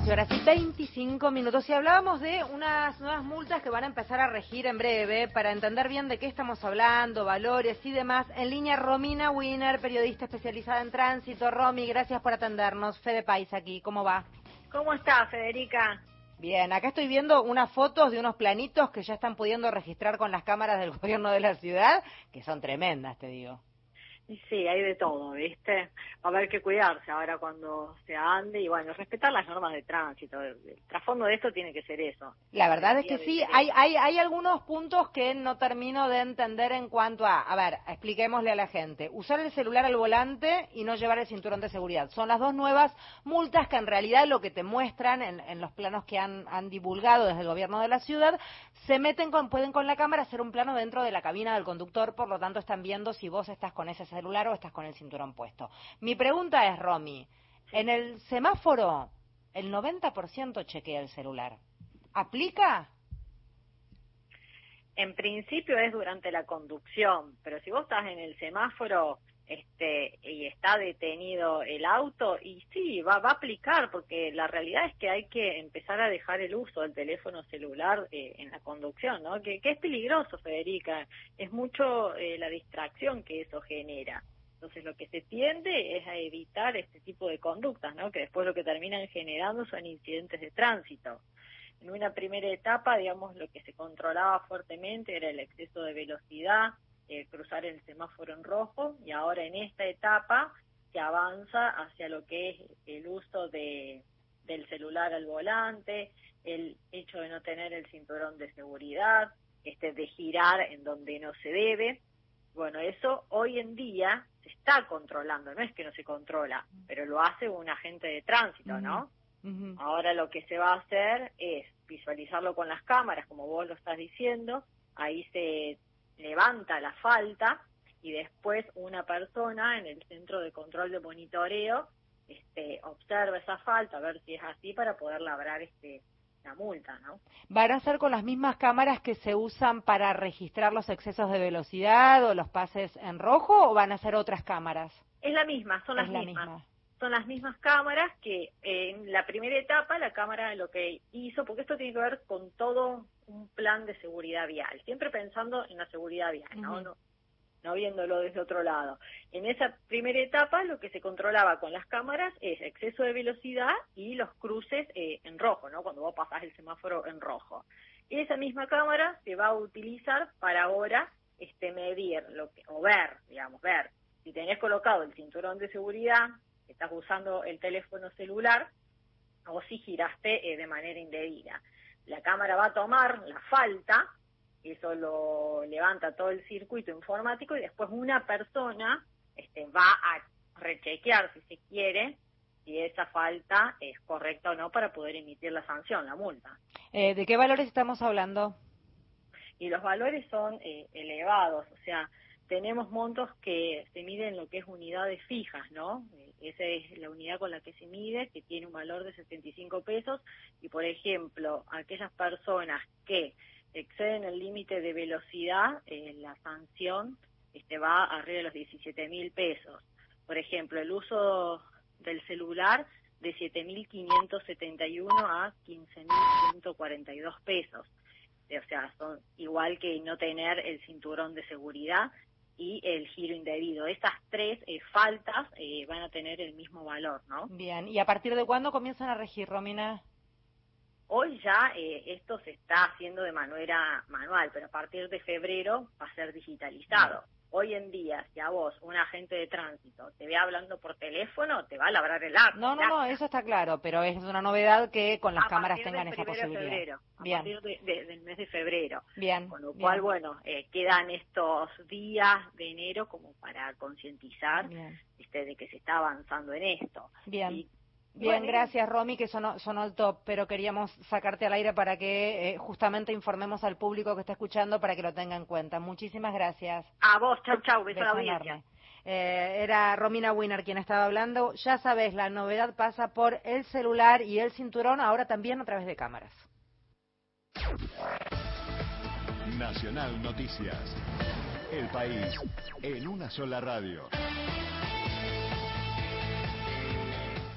14 horas y 25 minutos. Y hablábamos de unas nuevas multas que van a empezar a regir en breve para entender bien de qué estamos hablando, valores y demás. En línea, Romina Wiener, periodista especializada en tránsito. Romy, gracias por atendernos. Fede País aquí, ¿cómo va? ¿Cómo está, Federica? Bien, acá estoy viendo unas fotos de unos planitos que ya están pudiendo registrar con las cámaras del gobierno de la ciudad, que son tremendas, te digo. Sí, hay de todo, ¿viste? Va a haber que cuidarse ahora cuando se ande y, bueno, respetar las normas de tránsito. El, trasfondo de esto tiene que ser eso. La verdad es que sí, hay, hay, hay algunos puntos que no termino de entender en cuanto a, a ver, expliquémosle a la gente, usar el celular al volante y no llevar el cinturón de seguridad. Son las dos nuevas multas que en realidad lo que te muestran en, en los planos que han, han divulgado desde el gobierno de la ciudad, se meten con, pueden con la cámara hacer un plano dentro de la cabina del conductor, por lo tanto están viendo si vos estás con ese celular o estás con el cinturón puesto. Mi pregunta es, Romy, en el semáforo el 90% chequea el celular. ¿Aplica? En principio es durante la conducción, pero si vos estás en el semáforo este y está detenido el auto y sí va, va a aplicar porque la realidad es que hay que empezar a dejar el uso del teléfono celular eh, en la conducción no que, es peligroso Federica es mucho eh, la distracción que eso genera. Entonces lo que se tiende es a evitar este tipo de conductas no que después lo que terminan generando son incidentes de tránsito. En una primera etapa digamos lo que se controlaba fuertemente era el exceso de velocidad eh, cruzar el semáforo en rojo y ahora en esta etapa se avanza hacia lo que es el uso de, del celular al volante, el hecho de no tener el cinturón de seguridad, este de girar en donde no se debe. Bueno, eso hoy en día se está controlando, no es que no se controla, pero lo hace un agente de tránsito, ¿no? Uh -huh. Ahora lo que se va a hacer es visualizarlo con las cámaras, como vos lo estás diciendo, ahí se levanta la falta y después una persona en el centro de control de monitoreo este, observa esa falta, a ver si es así para poder labrar este, la multa, ¿no? ¿Van a ser con las mismas cámaras que se usan para registrar los excesos de velocidad o los pases en rojo o van a ser otras cámaras? Es la misma, son las es la mismas. Misma. Son las mismas cámaras que en la primera etapa la cámara lo que hizo, porque esto tiene que ver con todo un plan de seguridad vial, siempre pensando en la seguridad vial, ¿no? Uh -huh. no, no viéndolo desde otro lado. En esa primera etapa lo que se controlaba con las cámaras es exceso de velocidad y los cruces eh, en rojo, ¿no? Cuando vos pasás el semáforo en rojo. Esa misma cámara se va a utilizar para ahora este medir lo que o ver, digamos, ver si tenés colocado el cinturón de seguridad, estás usando el teléfono celular o si giraste eh, de manera indebida. La cámara va a tomar la falta eso lo levanta todo el circuito informático y después una persona este, va a rechequear, si se quiere, si esa falta es correcta o no para poder emitir la sanción, la multa. Eh, ¿De qué valores estamos hablando? Y los valores son eh, elevados, o sea, tenemos montos que se miden lo que es unidades fijas, ¿no? Esa es la unidad con la que se mide, que tiene un valor de 75 pesos, y por ejemplo, aquellas personas que exceden el límite de velocidad, eh, la sanción este, va arriba de los 17 mil pesos. Por ejemplo, el uso del celular de 7.571 a 15.142 pesos. O sea, son igual que no tener el cinturón de seguridad y el giro indebido. Estas tres eh, faltas eh, van a tener el mismo valor, ¿no? Bien, ¿y a partir de cuándo comienzan a regir, Romina? Hoy ya eh, esto se está haciendo de manera manual, pero a partir de febrero va a ser digitalizado. Bien. Hoy en día, si a vos, un agente de tránsito, te ve hablando por teléfono, te va a labrar el acta. No, no, no, eso está claro, pero es una novedad que con las a cámaras tengan esa posibilidad. Febrero, bien. A partir de, de, del mes de febrero. Bien. Con lo cual, bien. bueno, eh, quedan estos días de enero como para concientizar este, de que se está avanzando en esto. Bien. Y, Bien, bueno, gracias Romy, que sonó, sonó el top, pero queríamos sacarte al aire para que eh, justamente informemos al público que está escuchando para que lo tenga en cuenta. Muchísimas gracias. A vos, chau, chau, beso, a la audiencia. Eh, era Romina Winner quien estaba hablando. Ya sabes, la novedad pasa por el celular y el cinturón, ahora también a través de cámaras. Nacional Noticias. El país en una sola radio.